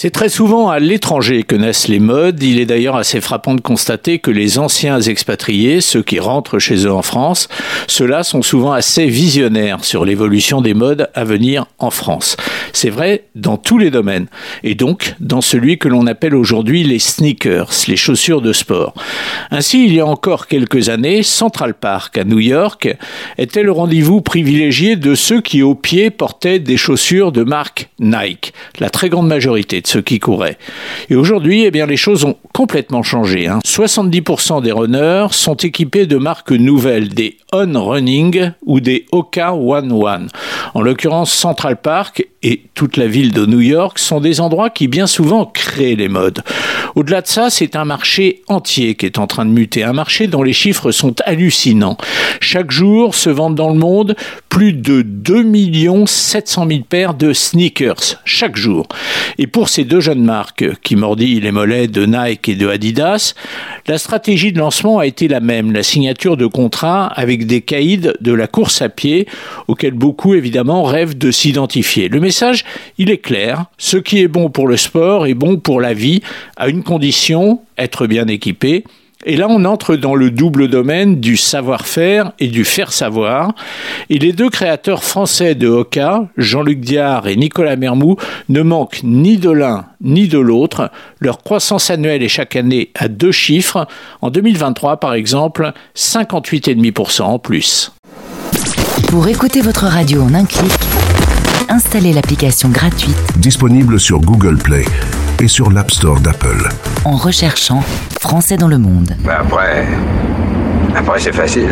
C'est très souvent à l'étranger que naissent les modes. Il est d'ailleurs assez frappant de constater que les anciens expatriés, ceux qui rentrent chez eux en France, ceux-là sont souvent assez visionnaires sur l'évolution des modes à venir en France. C'est vrai dans tous les domaines. Et donc dans celui que l'on appelle aujourd'hui les sneakers, les chaussures de sport. Ainsi, il y a encore quelques années, Central Park à New York était le rendez-vous privilégié de ceux qui au pied portaient des chaussures de marque Nike. La très grande majorité ceux qui couraient. Et aujourd'hui, eh bien, les choses ont complètement changé. 70% hein. des runners sont équipés de marques nouvelles, des On Running ou des Oka One One. En l'occurrence, Central Park et toute la ville de New York sont des endroits qui bien souvent créent les modes. Au-delà de ça, c'est un marché entier qui est en train de muter, un marché dont les chiffres sont hallucinants. Chaque jour se vendent dans le monde plus de 2 700 000 paires de sneakers chaque jour. Et pour ces deux jeunes marques qui mordillent les mollets de Nike et de Adidas, la stratégie de lancement a été la même, la signature de contrats avec des caïds de la course à pied auxquels beaucoup évidemment rêvent de s'identifier. Le message, il est clair, ce qui est bon pour le sport est bon pour la vie à une condition, être bien équipé et là, on entre dans le double domaine du savoir-faire et du faire-savoir. Et les deux créateurs français de Hoka, Jean-Luc Diard et Nicolas Mermou, ne manquent ni de l'un ni de l'autre. Leur croissance annuelle est chaque année à deux chiffres. En 2023, par exemple, 58,5% en plus. Pour écouter votre radio en un clic, installez l'application gratuite disponible sur Google Play et sur l'App Store d'Apple. En recherchant Français dans le monde. Ben après, après c'est facile.